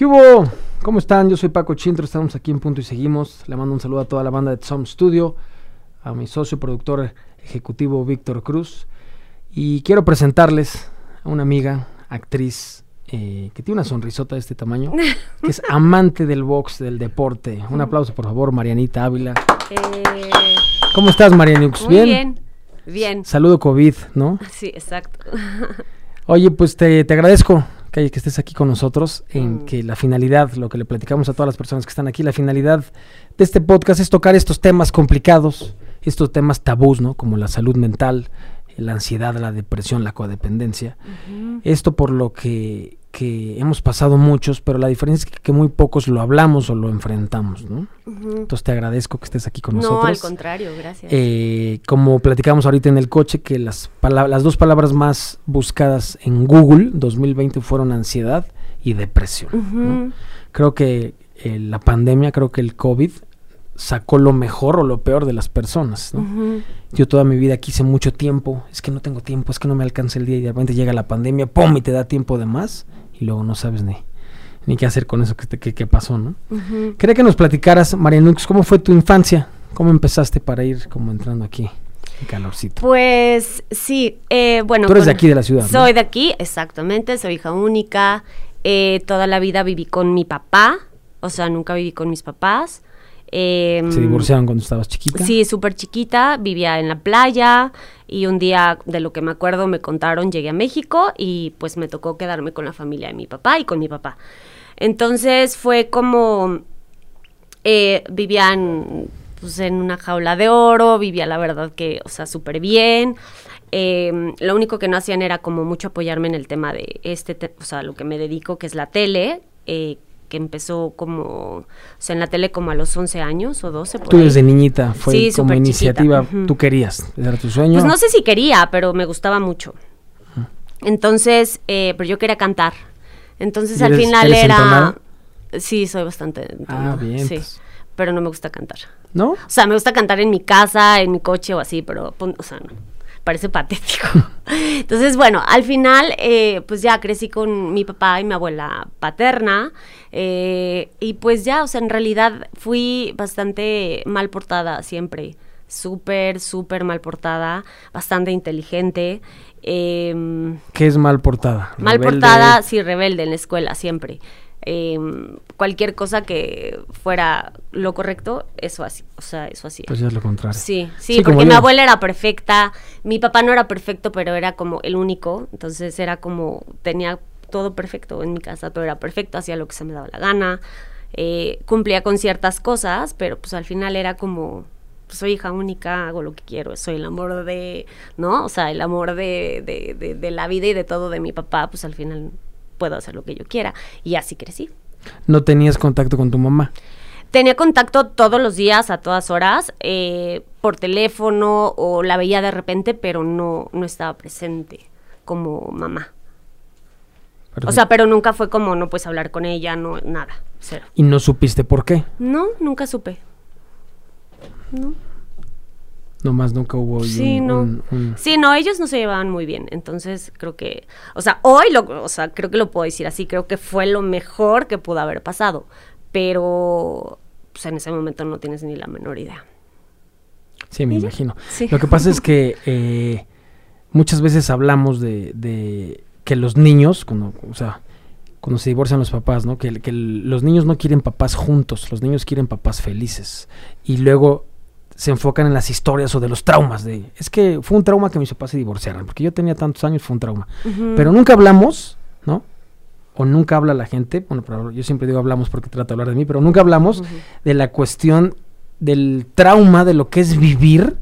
¿Qué hubo? ¿Cómo están? Yo soy Paco Chintro, estamos aquí en Punto y Seguimos. Le mando un saludo a toda la banda de Some Studio, a mi socio productor ejecutivo Víctor Cruz. Y quiero presentarles a una amiga, actriz, eh, que tiene una sonrisota de este tamaño, que es amante del box, del deporte. Un aplauso, por favor, Marianita Ávila. Eh, ¿Cómo estás, Marianux? muy bien. Bien. Saludo COVID, ¿no? Sí, exacto. Oye, pues te, te agradezco que, que estés aquí con nosotros, en Mm. que la finalidad, lo que le platicamos a todas las personas que están aquí, la finalidad de este podcast es tocar estos temas complicados, estos temas tabús, ¿no? Como la salud mental, la ansiedad, la depresión, la codependencia. Esto por lo que, que hemos pasado muchos, pero la diferencia es que, que muy pocos lo hablamos o lo enfrentamos, ¿no? Entonces te agradezco que estés aquí con No, nosotros. al contrario, gracias. Eh, como platicamos ahorita en el coche, que las, las dos palabras más buscadas en Google 2020 fueron ansiedad y depresión. ¿no? Creo que eh, la pandemia, creo que el COVID sacó lo mejor o lo peor de las personas. ¿no? Yo toda mi vida quise mucho tiempo, es que no tengo tiempo, es que no me alcanza el día y de repente llega la pandemia, ¡pum! y te da tiempo de más y luego no sabes ni, ni qué hacer con eso que, te- que- que pasó, ¿no? Ujú. Quería que nos platicaras, Marianux, ¿cómo fue tu infancia? ¿Cómo empezaste para ir como entrando aquí en calorcito? Pues sí, eh, bueno. Tú eres de aquí, de la ciudad, ¿no? Soy de aquí, exactamente, soy hija única. eh, toda la vida viví con mi papá, o sea, nunca viví con mis papás. Em, ¿Se divorciaron cuando estabas chiquita? Sí, súper chiquita, vivía en la playa y un día, de lo que me acuerdo, me contaron, llegué a México y pues me tocó quedarme con la familia de mi papá y con mi papá. Entonces fue como, eh, vivían pues, en una jaula de oro, vivía la verdad que, o sea, súper bien. Eh, lo único que no hacían era como mucho apoyarme en el tema de este, te- o sea, lo que me dedico, que es la tele, eh, que empezó como, o sea, en la tele como a los 11 años o 12. Por Tú ahí. desde niñita, fue Sí, como iniciativa, chiquita, tú querías, era tu sueño. Pues no sé si quería, pero me gustaba mucho. Entonces, eh, pero yo quería cantar. Entonces ¿Y al eres- final eres era... entonada? Sí, soy bastante... Ah, bien. Sí, pues, pero no me gusta cantar. ¿No? O sea, me gusta cantar en mi casa, en mi coche o así, pero, pon- o sea, no. Parece patético. Entonces, bueno, al final, eh, pues ya crecí con mi papá y mi abuela paterna. eh, y pues ya, o sea, en realidad fui bastante mal portada siempre. Súper, súper mal portada. Bastante inteligente. em, ¿Qué es mal portada? Mal Rebelde. portada, sí, rebelde en la escuela, siempre. Em, cualquier cosa que fuera lo correcto, eso así, o sea, eso así. Pues es lo contrario. Sí, sí, porque mi abuela era perfecta, mi papá no era perfecto, pero era como el único, entonces era como, tenía todo perfecto en mi casa, todo era perfecto, hacía lo que se me daba la gana, eh, cumplía con ciertas cosas, pero pues al final era como, pues, soy hija única, hago lo que quiero, soy el amor de, ¿no? O sea, el amor de, de, de- de la vida y de todo de mi papá, pues al final puedo hacer lo que yo quiera, y así crecí. No tenías contacto con tu mamá. Tenía contacto todos los días, a todas horas, eh, por teléfono o la veía de repente, pero no, no estaba presente como mamá. O sea, pero nunca fue como no puedes hablar con ella, no, nada, cero. y no supiste por qué. No, nunca supe. No. Nomás nunca hubo Sí, un- no. un- un- Sí, no, ellos no se llevaban muy bien. Entonces creo que, o sea, hoy lo, o sea, creo que lo puedo decir así, creo que fue lo mejor que pudo haber pasado. Pero, pues en ese momento no tienes ni la menor idea. Sí, me imagino. Sí. Lo que pasa es que eh, muchas veces hablamos de, de que los niños, cuando, o sea, cuando se divorcian los papás, ¿no? Que, los niños no quieren papás juntos, los niños quieren papás felices. Y luego se enfocan en las historias o de los traumas. de Es que fue un trauma que mis papás se divorciaran, porque yo tenía tantos años, fue un trauma. Pero nunca hablamos, ¿no? O nunca habla la gente, bueno, pero yo siempre digo hablamos porque trato de hablar de mí, pero nunca hablamos de la cuestión del trauma de lo que es vivir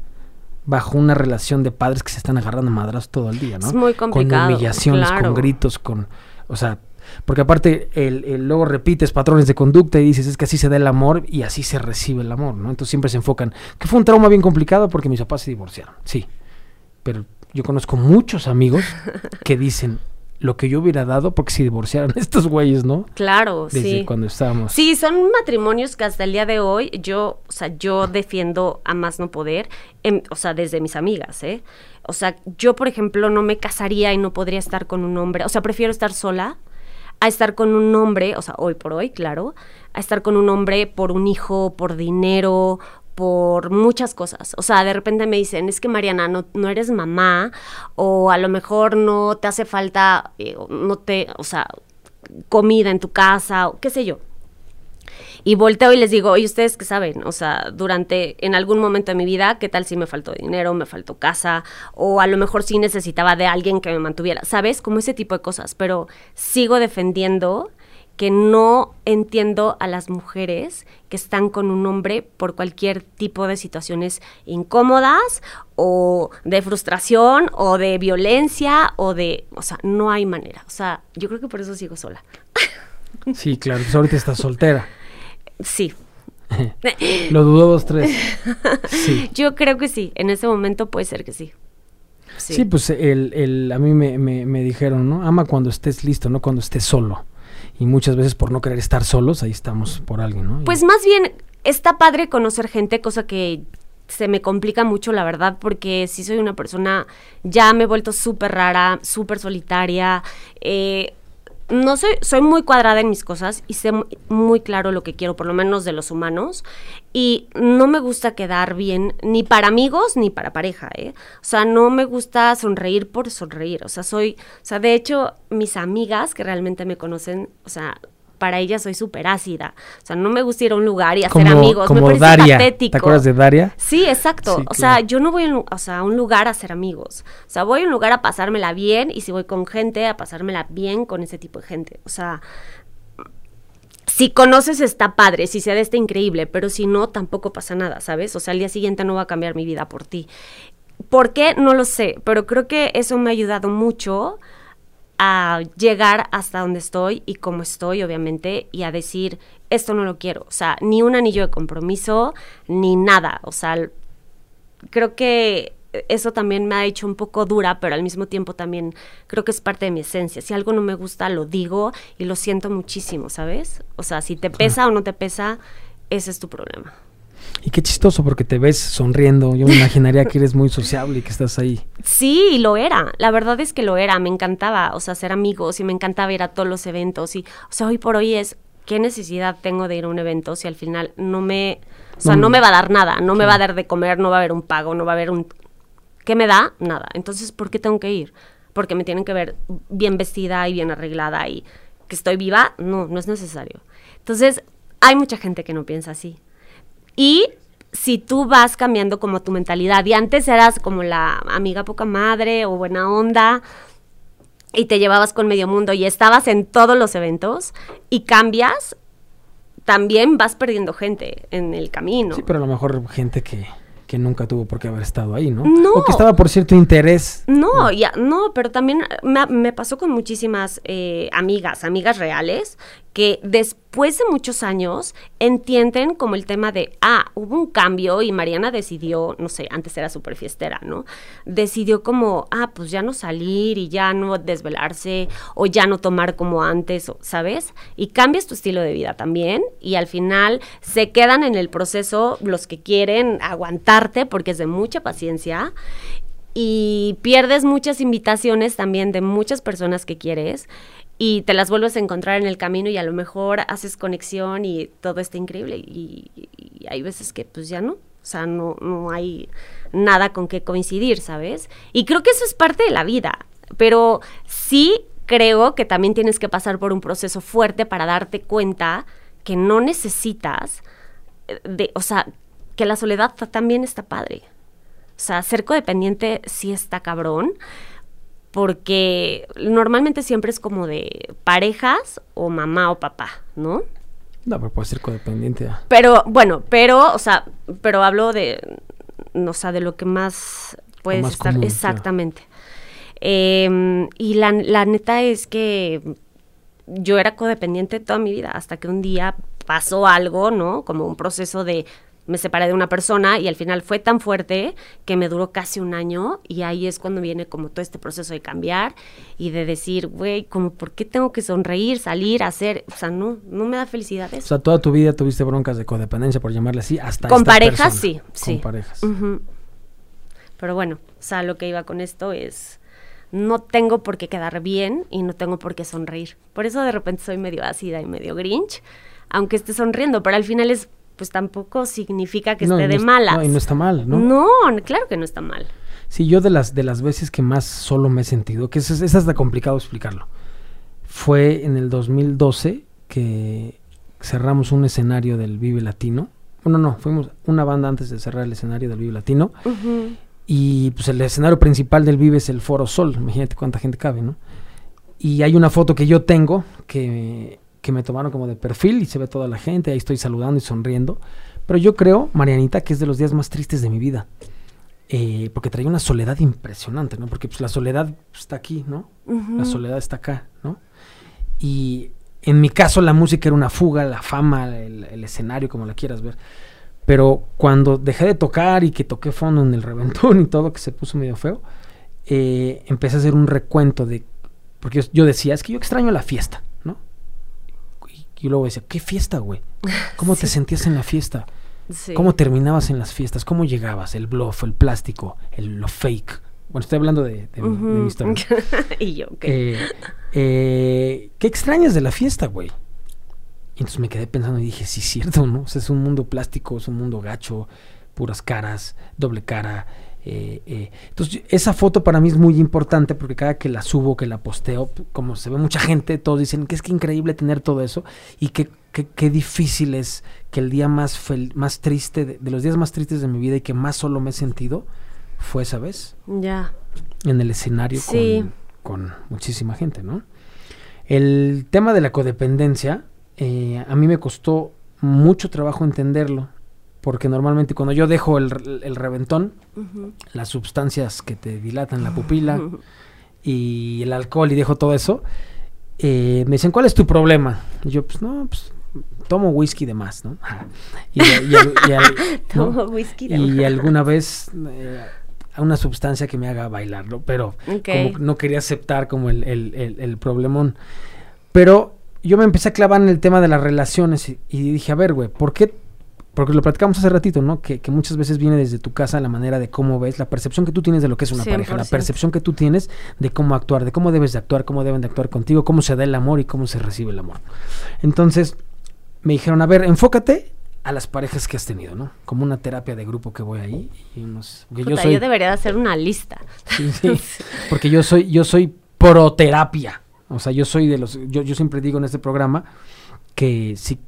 bajo una relación de padres que se están agarrando madras todo el día, ¿no? Es muy complicado, Con humillaciones, con gritos, con, o sea, porque aparte el, el- luego repites patrones de conducta y dices es que así se da el amor y así se recibe el amor, ¿no? Entonces siempre se enfocan que fue un trauma bien complicado porque mis papás se divorciaron, sí, pero yo conozco muchos amigos que dicen lo que yo hubiera dado porque se divorciaron estos güeyes, ¿no? Claro, Desde sí. cuando estábamos. Sí, son matrimonios que hasta el día de hoy yo, o sea, yo defiendo a más no poder, em, o sea, desde mis amigas, ¿eh? O sea, yo, por ejemplo, no me casaría y no podría estar con un hombre, o sea, prefiero estar sola a estar con un hombre, o sea, hoy por hoy, claro, a estar con un hombre por un hijo, por dinero, por muchas cosas. O sea, de repente me dicen, es que Mariana, no, no eres mamá, o a lo mejor no te hace falta, eh, no te, o sea, comida en tu casa, o qué sé yo. Y volteo y les digo, oye, ustedes qué saben, o sea, durante, en algún momento de mi vida, ¿qué tal si me faltó dinero, me faltó casa, o a lo mejor sí necesitaba de alguien que me mantuviera, ¿sabes? Como ese tipo de cosas, pero sigo defendiendo que no entiendo a las mujeres que están con un hombre por cualquier tipo de situaciones incómodas o de frustración o de violencia o de, o sea, no hay manera. O sea, yo creo que por eso sigo sola. Sí, claro, pues ahorita estás soltera. Sí. Lo dudo dos, tres. Sí. Yo creo que sí, en ese momento puede ser que sí. Sí, pues el, el, a mí me, me, me dijeron, ¿no? Ama cuando estés listo, no cuando estés solo y muchas veces por no querer estar solos, ahí estamos por alguien, ¿no? Pues más bien está padre conocer gente, cosa que se me complica mucho, la verdad, porque si soy una persona, ya me he vuelto súper rara, súper solitaria. Eh, no soy, soy muy cuadrada en mis cosas y sé muy claro lo que quiero, por lo menos de los humanos. Y no me gusta quedar bien ni para amigos ni para pareja, ¿eh? O sea, no me gusta sonreír por sonreír. O sea, soy, o sea, de hecho, mis amigas que realmente me conocen, o sea, para ella soy súper ácida. O sea, no me gusta ir a un lugar y hacer amigos. Como me Daria. ¿Te acuerdas de Daria? Sí, exacto. o sea, yo no voy a un lugar a hacer amigos. O sea, voy a un lugar a pasármela bien y si voy con gente, a pasármela bien con ese tipo de gente. O sea, si conoces está padre, si se da está increíble, pero si no, tampoco pasa nada, ¿sabes? O sea, al día siguiente no va a cambiar mi vida por ti. ¿Por qué? No lo sé, pero creo que eso me ha ayudado mucho a llegar hasta donde estoy y cómo estoy, obviamente, y a decir, esto no lo quiero. O sea, ni un anillo de compromiso, ni nada. O sea, creo que eso también me ha hecho un poco dura, pero al mismo tiempo también creo que es parte de mi esencia. Si algo no me gusta, lo digo y lo siento muchísimo, ¿sabes? O sea, si te pesa o no te pesa, ese es tu problema. Y qué chistoso porque te ves sonriendo. Yo me imaginaría que eres muy sociable y que estás ahí. Sí, lo era. La verdad es que lo era. Me encantaba, o sea, ser amigos y me encantaba ir a todos los eventos. Y, o sea, hoy por hoy es, ¿qué necesidad tengo de ir a un evento si al final no me, o sea, no, me va a dar nada? No me va a dar de comer, no va a haber un pago, no va a haber un... ¿Qué me da? Nada. Entonces, ¿por qué tengo que ir? Porque me tienen que ver bien vestida y bien arreglada y que estoy viva. No, no es necesario. Entonces, hay mucha gente que no piensa así. Y si tú vas cambiando como tu mentalidad y antes eras como la amiga poca madre o buena onda y te llevabas con medio mundo y estabas en todos los eventos y cambias, también vas perdiendo gente en el camino. Sí, pero a lo mejor gente que, que nunca tuvo por qué haber estado ahí, ¿no? No. O que estaba por cierto interés. No, ya, no, pero también me, pasó con muchísimas eh, amigas, amigas reales, que después de muchos años entienden como el tema de, ah, hubo un cambio y Mariana decidió, no sé, antes era súper fiestera, ¿no? Decidió como, ah, pues ya no salir y ya no desvelarse o ya no tomar como antes, ¿sabes? Y cambias tu estilo de vida también y al final se quedan en el proceso los que quieren aguantarte porque es de mucha paciencia y pierdes muchas invitaciones también de muchas personas que quieres y te las vuelves a encontrar en el camino y a lo mejor haces conexión y todo está increíble y, hay veces que pues ya no, o sea, no, no hay nada con que coincidir, ¿sabes? Y creo que eso es parte de la vida, pero sí creo que también tienes que pasar por un proceso fuerte para darte cuenta que no necesitas eh, de, o sea, que la soledad también está padre. O sea, ser codependiente sí está cabrón, porque normalmente siempre es como de parejas o mamá o papá, ¿no? No, pero puede ser codependiente. Pero, bueno, pero, o sea, pero hablo de, o sea, de lo que más puedes estar, exactamente. Em, y la, la neta es que yo era codependiente toda mi vida, hasta que un día pasó algo, ¿no? Como un proceso de me separé de una persona y al final fue tan fuerte que me duró casi un año y ahí es cuando viene como todo este proceso de cambiar y de decir, güey, como por qué tengo que sonreír, salir, hacer, o sea, no, no me da felicidad eso. O sea, toda tu vida tuviste broncas de codependencia, por llamarle así, hasta Con parejas, sí, sí. Con parejas. Pero bueno, o sea, lo que iba con esto es, no tengo por qué quedar bien y no tengo por qué sonreír. Por eso de repente soy medio ácida y medio grinch, aunque esté sonriendo, pero al final es, pues tampoco significa que esté de malas. No, y no está mal, ¿no? No, claro que no está mal. Sí, yo de las, de las veces que más solo me he sentido, que es, es hasta complicado explicarlo, fue en el 2012 que cerramos un escenario del Vive Latino. Bueno, no, fuimos una banda antes de cerrar el escenario del Vive Latino. Y pues el escenario principal del Vive es el Foro Sol. Imagínate cuánta gente cabe, ¿no? Y hay una foto que yo tengo que, que me tomaron como de perfil y se ve toda la gente. Ahí estoy saludando y sonriendo. Pero yo creo, Marianita, que es de los días más tristes de mi vida. Eh, porque traía una soledad impresionante, ¿no? Porque pues, la soledad está aquí, ¿no? La soledad está acá, ¿no? Y en mi caso la música era una fuga, la fama, el, escenario, como la quieras ver. Pero cuando dejé de tocar y que toqué fondo en el reventón y todo, que se puso medio feo, eh, empecé a hacer un recuento de... Porque yo, decía, es que yo extraño la fiesta. Y, luego decía, ¿qué fiesta, güey? ¿Cómo te sentías en la fiesta? ¿Cómo terminabas en las fiestas? ¿Cómo llegabas? El bluff, el plástico, el, lo fake. Bueno, estoy hablando de, mi historia. y yo, ¿qué? Eh, eh, ¿Qué extrañas de la fiesta, güey? Y entonces me quedé pensando y dije, sí, cierto, ¿no? O sea, es un mundo plástico, es un mundo gacho, puras caras, doble cara. Eh, entonces, esa foto para mí es muy importante porque cada que la subo, que la posteo, como se ve mucha gente, todos dicen que es que increíble tener todo eso y que qué, difícil es que el día más, más triste, de, los días más tristes de mi vida y que más solo me he sentido, fue esa vez. Ya. En el escenario con, muchísima gente, ¿no? El tema de la codependencia, eh, a mí me costó mucho trabajo entenderlo, porque normalmente cuando yo dejo el, reventón, las sustancias que te dilatan la pupila y el alcohol y dejo todo eso, eh, me dicen, ¿cuál es tu problema? Y yo, pues no, pues tomo whisky de más, ¿no? Y, tomo whisky de y alguna vez eh, una sustancia que me haga bailar, ¿no? Pero como no quería aceptar como el, el, el, problemón. Pero yo me empecé a clavar en el tema de las relaciones y, dije, a ver, güey, ¿por qué? Porque lo platicamos hace ratito, ¿no? Que, que, muchas veces viene desde tu casa la manera de cómo ves, la percepción que tú tienes de lo que es una pareja, la percepción que tú tienes de cómo actuar, de cómo debes de actuar, cómo deben de actuar contigo, cómo se da el amor y cómo se recibe el amor. Entonces, me dijeron, a ver, enfócate a las parejas que has tenido, ¿no? Como una terapia de grupo que voy ahí. Y yo, soy, yo debería hacer una lista. Sí, sí, porque yo soy, yo soy proterapia. O sea, yo soy de los, yo, yo siempre digo en este programa que sí,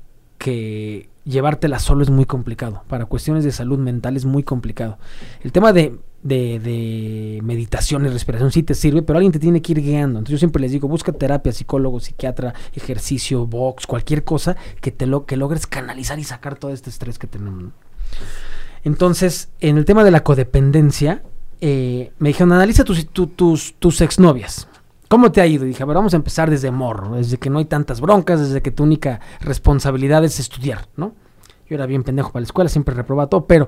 que llevártela solo es muy complicado. Para cuestiones de salud mental es muy complicado. El tema de de, meditación y respiración sí te sirve, pero alguien te tiene que ir guiando. Entonces yo siempre les digo, busca terapia, psicólogo, psiquiatra, ejercicio, box, cualquier cosa que te lo que logres canalizar y sacar todo este estrés que tenemos. Entonces, en el tema de la codependencia, eh, me dijeron, analiza tus, tus, tus exnovias. ¿Cómo te ha ido? Y dije, a ver, vamos a empezar desde morro, desde que no hay tantas broncas, desde que tu única responsabilidad es estudiar, ¿no? Yo era bien pendejo para la escuela, siempre reprobaba todo, pero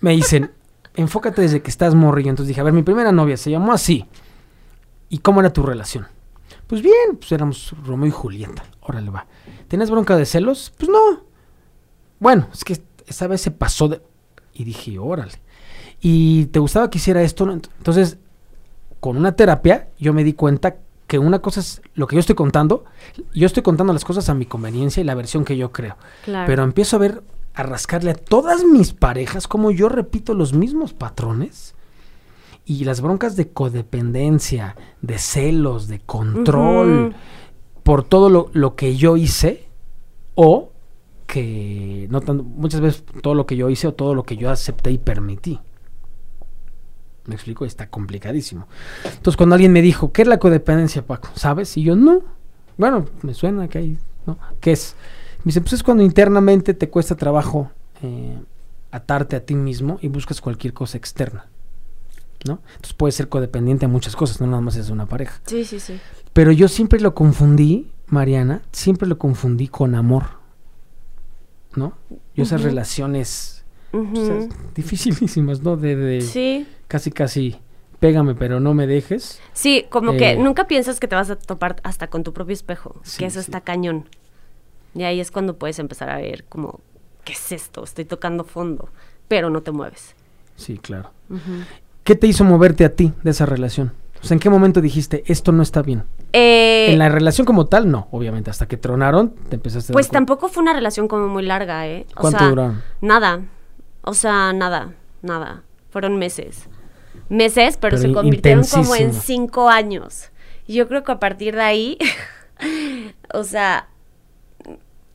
me dicen, enfócate desde que estás morrillo. Entonces dije, a ver, mi primera novia se llamó así. ¿Y cómo era tu relación? Pues bien, pues éramos Romeo y Julieta. Órale, va. ¿Tienes bronca de celos? Pues no. Bueno, es que esa vez se pasó de... Y dije, órale. ¿Y te gustaba que hiciera esto? Entonces, con una terapia, yo me di cuenta que una cosa es lo que yo estoy contando. Yo estoy contando las cosas a mi conveniencia y la versión que yo creo. Pero empiezo a ver a rascarle a todas mis parejas como yo repito los mismos patrones y las broncas de codependencia, de celos, de control, por todo lo, lo, que yo hice o que no muchas veces todo lo que yo hice o todo lo que yo acepté y permití. Me explico, está complicadísimo. Entonces cuando alguien me dijo, ¿qué es la codependencia, Paco? ¿Sabes? Y yo, no. Bueno, me suena que hay, ¿no? ¿Qué es? Me dice, pues es cuando internamente te cuesta trabajo eh, atarte a ti mismo y buscas cualquier cosa externa. ¿No? Entonces puede ser codependiente a muchas cosas, no nada más es una pareja. Sí, sí, sí. Pero yo siempre lo confundí, Mariana, siempre lo confundí con amor. ¿No? Yo esas relaciones dificilísimas, ¿no? De, de sí. casi, casi pégame, pero no me dejes. Sí, como que eh, nunca piensas que te vas a topar hasta con tu propio espejo, que eso está cañón. Y ahí es cuando puedes empezar a ver como, ¿qué es esto? Estoy tocando fondo, pero no te mueves. Sí, claro. ¿Qué te hizo moverte a ti de esa relación? O sea, ¿en qué momento dijiste, esto no está bien? Eh, en la relación como tal, no, obviamente. Hasta que tronaron, te empezaste a Pues tampoco fue una relación como muy larga, ¿eh? O ¿Cuánto sea, duraron? Nada. O sea, nada, nada. Fueron meses. Meses, pero, Pero se convirtieron como en cinco años. Y yo creo que a partir de ahí, o sea,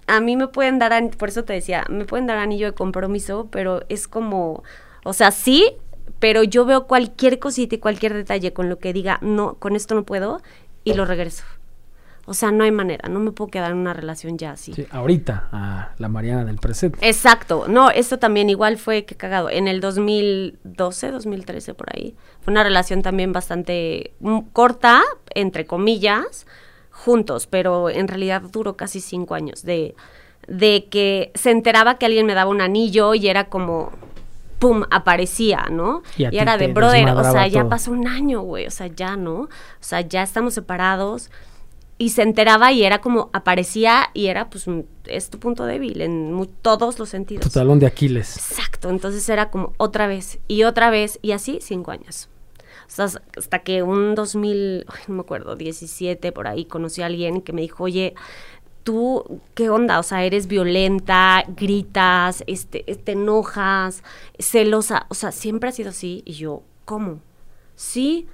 a mí me pueden dar, por eso te decía, me pueden dar anillo de compromiso, pero es como, o sea, sí, pero yo veo cualquier cosita y cualquier detalle con lo que diga, no, con esto no puedo, y lo regreso. O sea, no hay manera, no me puedo quedar en una relación ya así. Sí, ahorita, a la Mariana del presente. Exacto, no, esto también igual fue que cagado. En el 2012, 2013 por ahí, fue una relación también bastante mm, corta, entre comillas, juntos, pero en realidad duró casi cinco años de, de que se enteraba que alguien me daba un anillo y era como, pum, aparecía, ¿no? Y ti era de brother, o sea, ya pasó un año, güey, o sea, ya, ¿no? O sea, ya estamos separados y se enteraba y era como aparecía y era pues es tu punto débil en todos los sentidos. Tu talón de Aquiles. Exacto, entonces era como otra vez y otra vez y así cinco años. O sea, hasta- que un 2000, ay, no me acuerdo, 17 por ahí conocí a alguien que me dijo, oye, tú, ¿qué onda? O sea, eres violenta, gritas, este, te enojas, celosa. O sea, siempre ha sido así. Y yo, ¿cómo? Sí.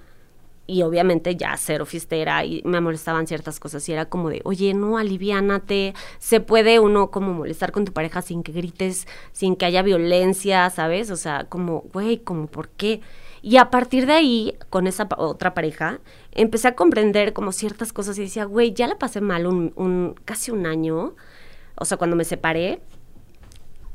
Y obviamente ya cero fiestera y me molestaban ciertas cosas y era como de, oye, no, aliviánate, se puede uno como molestar con tu pareja sin que grites, sin que haya violencia, ¿sabes? O sea, como, güey, como, ¿por qué? Y a partir de ahí, con esa otra pareja, empecé a comprender como ciertas cosas y decía, güey, ya la pasé mal un, un casi un año, o sea, cuando me separé,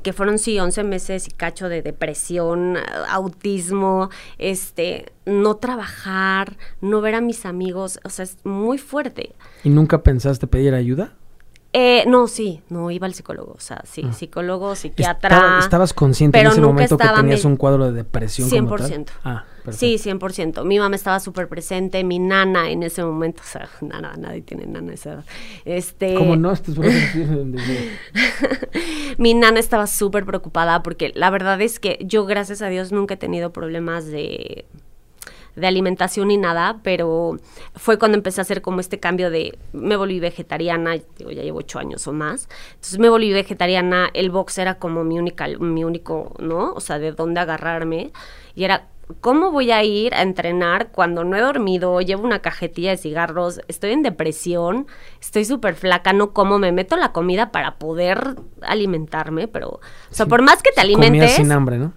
que fueron sí 11 meses y cacho de depresión, autismo, este, no trabajar, no ver a mis amigos, o sea, es muy fuerte. ¿Y nunca pensaste pedir ayuda? Eh, no, sí, no iba al psicólogo, o sea, sí, Ah. psicólogo, psiquiatra. Estaba- ¿Estabas consciente pero en ese nunca momento que tenías un cuadro de depresión como tal? 100%. Ah, perfecto. Sí, 100%. Mi mamá estaba súper presente, mi nana en ese momento, o sea, nada, nadie tiene nana esa edad. Este, ¿Cómo no? Estás mi nana estaba súper preocupada porque la verdad es que yo, gracias a Dios, nunca he tenido problemas de, de alimentación ni nada, pero fue cuando empecé a hacer como este cambio de, me volví vegetariana, digo, ya llevo ocho años o más, entonces me volví vegetariana, el box era como mi, única, mi único, ¿no? O sea, de dónde agarrarme, y era... ¿Cómo voy a ir a entrenar cuando no he dormido, llevo una cajetilla de cigarros, estoy en depresión, estoy súper flaca, no como, me meto la comida para poder alimentarme, pero, o sea, Sí, por más que te alimentes, sin hambre, ¿no?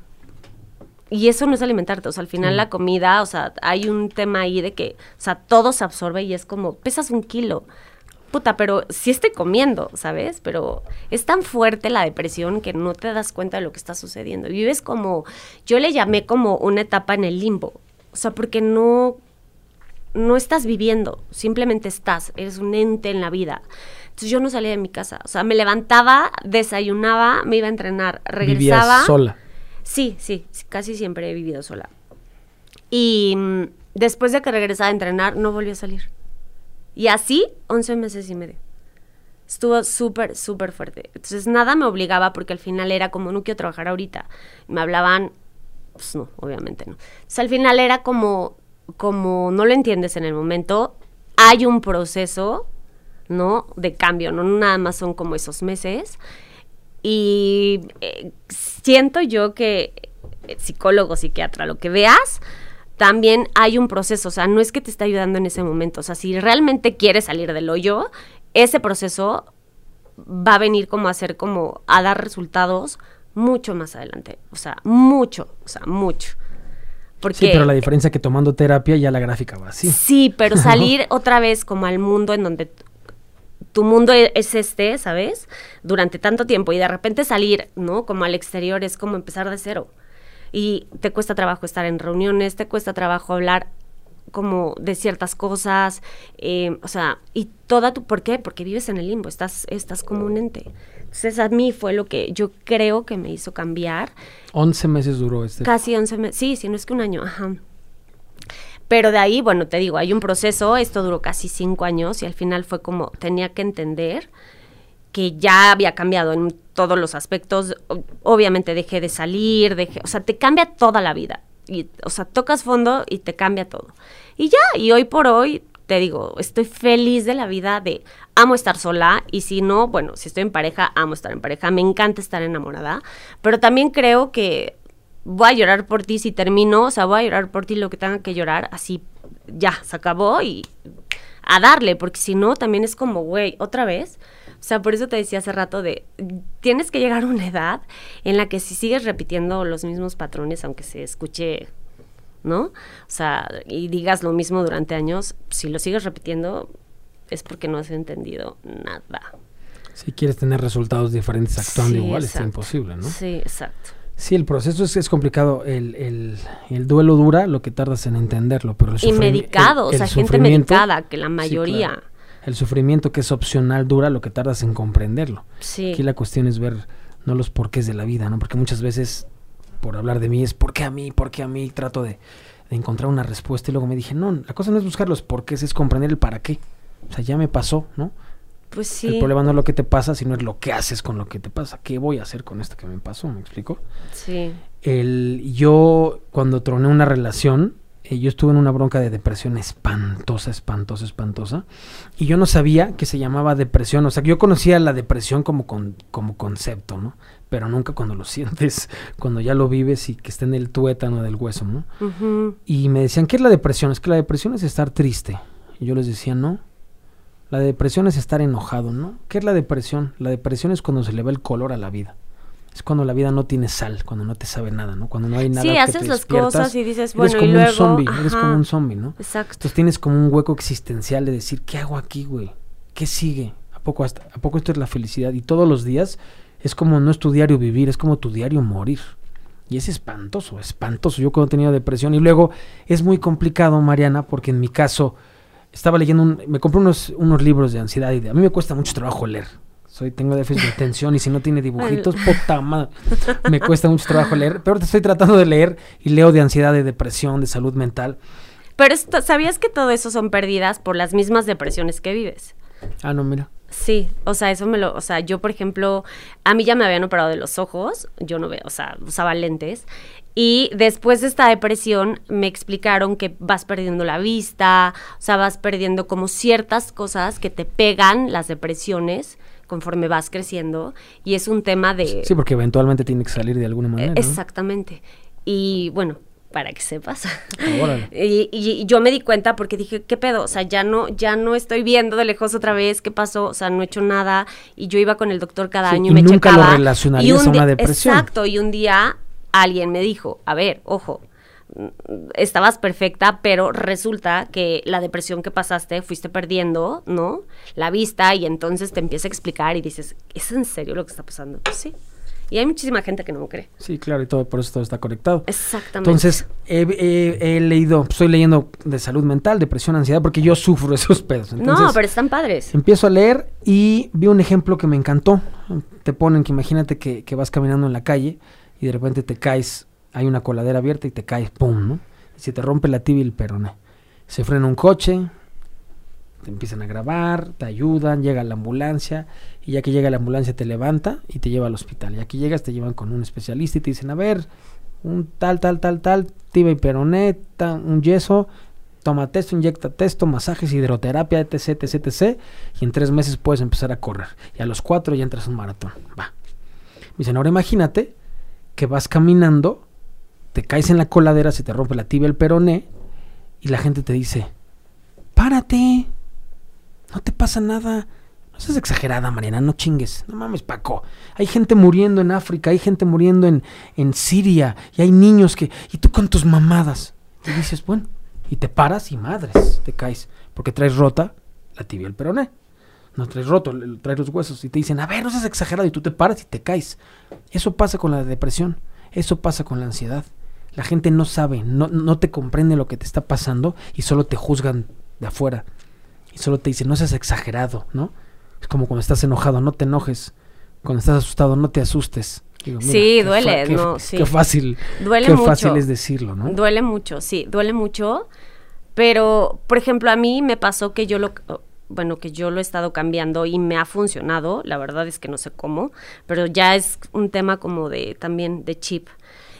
y eso no es alimentarte, o sea, al final Sí. la comida, o sea, hay un tema ahí de que, o sea, todo se absorbe y es como, pesas un kilo. Puta, pero sí estoy comiendo, ¿sabes? Pero es tan fuerte la depresión que no te das cuenta de lo que está sucediendo. Vives como, yo le llamé como una etapa en el limbo. O sea, porque no, no estás viviendo, simplemente estás, eres un ente en la vida. Entonces yo no salía de mi casa, o sea, me levantaba, desayunaba, me iba a entrenar, regresaba. Vivías sola. Sí, sí, sí, casi siempre he vivido sola. Y mm, después de que regresaba a entrenar, no volví a salir. Y así, 11 meses y medio. Estuvo súper, súper fuerte. Entonces, nada me obligaba porque al final era como, no quiero trabajar ahorita. Me hablaban, pues no, obviamente no. Entonces, al final era como, como no lo entiendes en el momento, hay un proceso, ¿no? De cambio, no nada más son como esos meses. Y eh, siento yo que eh, psicólogo, psiquiatra, lo que veas, también hay un proceso, o sea, no es que te esté ayudando en ese momento, o sea, si realmente quieres salir del hoyo, ese proceso va a venir como a ser como a dar resultados mucho más adelante, o sea, mucho, o sea, mucho. Porque Sí, pero la diferencia es que tomando terapia ya la gráfica va así. Sí, pero salir otra vez como al mundo en donde tu mundo e- es este, ¿sabes? Durante tanto tiempo y de repente salir, ¿no? Como al exterior es como empezar de cero. Y te cuesta trabajo estar en reuniones, te cuesta trabajo hablar como de ciertas cosas, eh, o sea, y toda tu, ¿por qué? Porque vives en el limbo, estás, estás como un ente. Entonces a mí fue lo que yo creo que me hizo cambiar 11 meses duró este. Casi 11 meses, sí, si no es que un año, ajá. Pero de ahí, bueno, te digo, hay un proceso, esto duró casi cinco años y al final fue como, tenía que entender que ya había cambiado en todos los aspectos, obviamente dejé de salir, dejé, o sea, te cambia toda la vida, y, o sea, tocas fondo y te cambia todo. Y ya, y hoy por hoy, te digo, estoy feliz de la vida de amo estar sola y si no, bueno, si estoy en pareja, amo estar en pareja, me encanta estar enamorada, pero también creo que voy a llorar por ti si termino, o sea, voy a llorar por ti lo que tenga que llorar, así ya, se acabó y a darle, porque si no, también es como, güey, otra vez. O sea, por eso te decía hace rato de, tienes que llegar a una edad en la que si sigues repitiendo los mismos patrones, aunque se escuche, ¿no? O sea, y digas lo mismo durante años, si lo sigues repitiendo es porque no has entendido nada. Si quieres tener resultados diferentes actuando igual, es imposible, ¿no? Sí, exacto. Sí, el proceso es, es complicado. El, el, el, duelo dura lo que tardas en entenderlo, pero el Y medicado, o sea, gente medicada, que la mayoría. El sufrimiento que es opcional dura lo que tardas en comprenderlo. Sí. Aquí la cuestión es ver no los porqués de la vida, ¿no? Porque muchas veces, por hablar de mí, es ¿por qué a mí? ¿Por qué a mí? Trato de, de encontrar una respuesta y luego me dije, no, la cosa no es buscar los porqués, es comprender el para qué. O sea, ya me pasó, ¿no? Pues sí. El problema no es lo que te pasa, sino es lo que haces con lo que te pasa. ¿Qué voy a hacer con esto que me pasó? ¿Me explico? Sí. El, yo, cuando troné una relación, eh, yo estuve en una bronca de depresión espantosa, espantosa, espantosa. Y yo no sabía que se llamaba depresión. O sea, yo conocía la depresión como, con, como concepto, ¿no? Pero nunca cuando lo sientes, cuando ya lo vives y que está en el tuétano del hueso, ¿no? Y me decían, ¿qué es la depresión? Es que la depresión es estar triste. Y yo les decía, no. La depresión es estar enojado, ¿no? ¿Qué es la depresión? La depresión es cuando se le va el color a la vida. Es cuando la vida no tiene sal, cuando no te sabe nada, ¿no? Cuando no hay nada. Sí, que haces te las cosas y dices, eres bueno, como y luego. un zombie, eres como un zombie, ¿no? Exacto. Entonces tienes como un hueco existencial de decir, ¿qué hago aquí, güey? ¿Qué sigue? ¿A poco, hasta, ¿A poco esto es la felicidad? Y todos los días es como no es tu diario vivir, es como tu diario morir. Y es espantoso, espantoso. Yo cuando tenía depresión y luego es muy complicado, Mariana, porque en mi caso estaba leyendo, un, me compré unos, unos libros de ansiedad y de, a mí me cuesta mucho trabajo leer. Soy, tengo déficit de atención y si no tiene dibujitos, puta madre, me cuesta mucho trabajo leer. Pero ahorita estoy tratando de leer y leo de ansiedad, de depresión, de salud mental. Pero esto- ¿sabías que todo eso son pérdidas por las mismas depresiones que vives? Ah, no, mira. Sí, o sea, eso me lo, o sea, yo por ejemplo, a mí ya me habían operado de los ojos, yo no veo, o sea, usaba lentes, y después de esta depresión me explicaron que vas perdiendo la vista, o sea, vas perdiendo como ciertas cosas que te pegan las depresiones conforme vas creciendo, y es un tema de... Sí, porque eventualmente tiene que salir de alguna Eh, manera. ¿no? Exactamente. Y bueno, para que sepas. Órale. y, y yo me di cuenta porque dije, ¿qué pedo? O sea, ya no, ya no estoy viendo de lejos otra vez, ¿qué pasó? O sea, no he hecho nada. Y yo iba con el doctor cada Sí, año y, y me nunca lo checaba. relacionarías Y un a una depresión. Exacto, y un día alguien me dijo, a ver, ojo, estabas perfecta, pero resulta que la depresión que pasaste fuiste perdiendo, ¿no? La vista y entonces te empieza a explicar y dices, ¿es en serio lo que está pasando? Pues sí. Y hay muchísima gente que no lo cree. Sí, claro, y todo, por eso todo está conectado. Exactamente. Entonces, he, he- he leído, estoy leyendo de salud mental, depresión, ansiedad, porque yo sufro esos pedos. Entonces, no, pero están padres. empiezo a leer y vi un ejemplo que me encantó. Te ponen que imagínate que, que vas caminando en la calle y de repente te caes, hay una coladera abierta y te caes, ¡pum! ¿no? Se te rompe la tibia y el peroné. Se frena un coche, te empiezan a grabar, te ayudan, llega la ambulancia y ya que llega la ambulancia te levanta y te lleva al hospital. Y aquí llegas, te llevan con un especialista y te dicen, a ver, un tal, tal, tal, tal, tibia y peroné, un yeso, toma esto, inyecta esto, masajes, hidroterapia, etc, etc, etc. Y en tres meses puedes empezar a correr. Y a los cuatro ya entras un maratón. Va. Me dicen, ahora imagínate que vas caminando, te caes en la coladera, se te rompe la tibia, el peroné, y la gente te dice, párate, no te pasa nada. No seas exagerada, Mariana, no chingues. No mames, Paco. Hay gente muriendo en África, hay gente muriendo en, en Siria, y hay niños que... Y tú con tus mamadas. Y dices, bueno, y te paras y madres, te caes. Porque traes rota la tibia el peroné. No traes roto, traes los huesos. Y te dicen, a ver, no seas exagerado. Y tú te paras y te caes. Eso pasa con la depresión. Eso pasa con la ansiedad. La gente no sabe, no, no te comprende lo que te está pasando y solo te juzgan de afuera. Y solo te dicen, no seas exagerado, ¿no? Es como cuando estás enojado, no te enojes. Cuando estás asustado, no te asustes. Digo, mira, Sí, duele, qué, no, sí. qué fácil. Duele qué mucho. fácil es decirlo, ¿no? Duele mucho, sí, duele mucho. Pero, por ejemplo, a mí me pasó que yo lo, bueno, que yo lo he estado cambiando y me ha funcionado. La verdad es que no sé cómo, pero ya es un tema como de también de chip.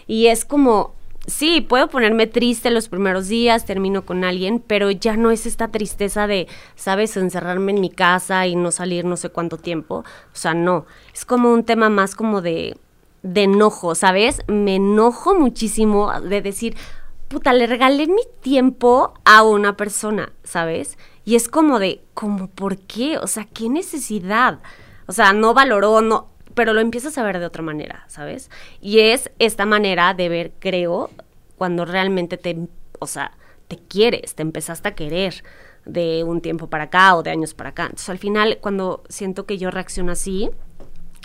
Y es como sí, puedo ponerme triste los primeros días, termino con alguien, pero ya no es esta tristeza de, sabes, encerrarme en mi casa y no salir no sé cuánto tiempo. O sea, no. Es como un tema más como de, de enojo, ¿sabes? Me enojo muchísimo de decir, puta, le regalé mi tiempo a una persona, ¿sabes? Y es como de, como, ¿por qué? O sea, ¿qué necesidad? O sea, no valoró, no, pero lo empiezas a ver de otra manera, ¿sabes? Y es esta manera de ver, creo, cuando realmente te, o sea, te quieres, te empezaste a querer de un tiempo para acá o de años para acá. Entonces, al final, cuando siento que yo reacciono así,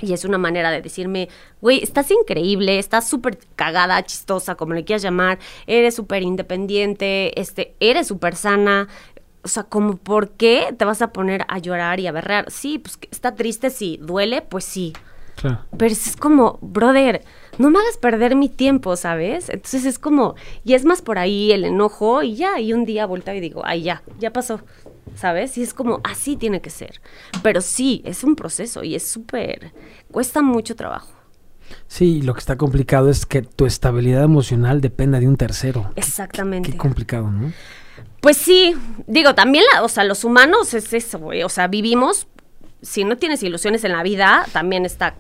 y es una manera de decirme, güey, estás increíble, estás súper cagada, chistosa, como le quieras llamar, eres súper independiente, este, eres súper sana, o sea, como, ¿por qué te vas a poner a llorar y a berrear? Sí, pues está triste, sí, duele, pues sí. Claro. Pero es como, brother, no me hagas perder mi tiempo, ¿sabes? Entonces es como, y es más por ahí el enojo y ya, y un día vuelta y digo, ay, ya, ya pasó, ¿sabes? Y es como, así tiene que ser. Pero sí, es un proceso y es súper, cuesta mucho trabajo. Sí, lo que está complicado es que tu estabilidad emocional dependa de un tercero. Exactamente. Qué, complicado, ¿no? Pues sí, digo, también, o sea, los humanos es eso, güey. O sea, vivimos, si no tienes ilusiones en la vida, también está,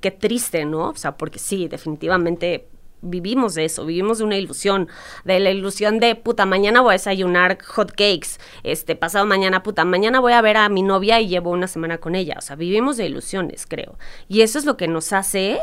qué triste, ¿no? O sea, porque sí, definitivamente vivimos de eso, vivimos de una ilusión, de la ilusión de puta, mañana voy a desayunar hot cakes, este, pasado mañana, puta, mañana voy a ver a mi novia y llevo una semana con ella, o sea, vivimos de ilusiones, creo. Y eso es lo que nos hace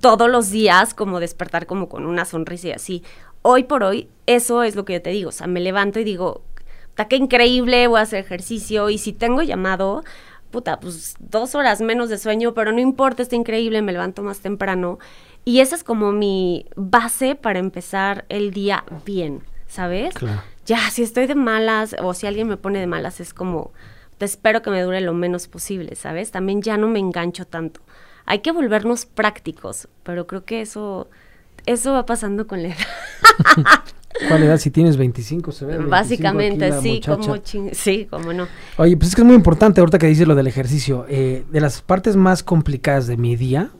todos los días como despertar como con una sonrisa y así hoy por hoy, eso es lo que yo te digo. O sea, me levanto y digo, está qué increíble, voy a hacer ejercicio. Y si tengo llamado, puta, pues dos horas menos de sueño, pero no importa, está increíble, me levanto más temprano. Y esa es como mi base para empezar el día bien, ¿sabes? Ya, si estoy de malas o si alguien me pone de malas, es como, te espero que me dure lo menos posible, ¿sabes? También ya no me engancho tanto. Hay que volvernos prácticos, pero creo que eso eso va pasando con la edad. ¿Cuál edad? Si tienes 25, se ve. Básicamente, sí, como sí, como no. Oye, pues es que es muy importante ahorita que dices lo del ejercicio. Eh, de las partes más complicadas de mi día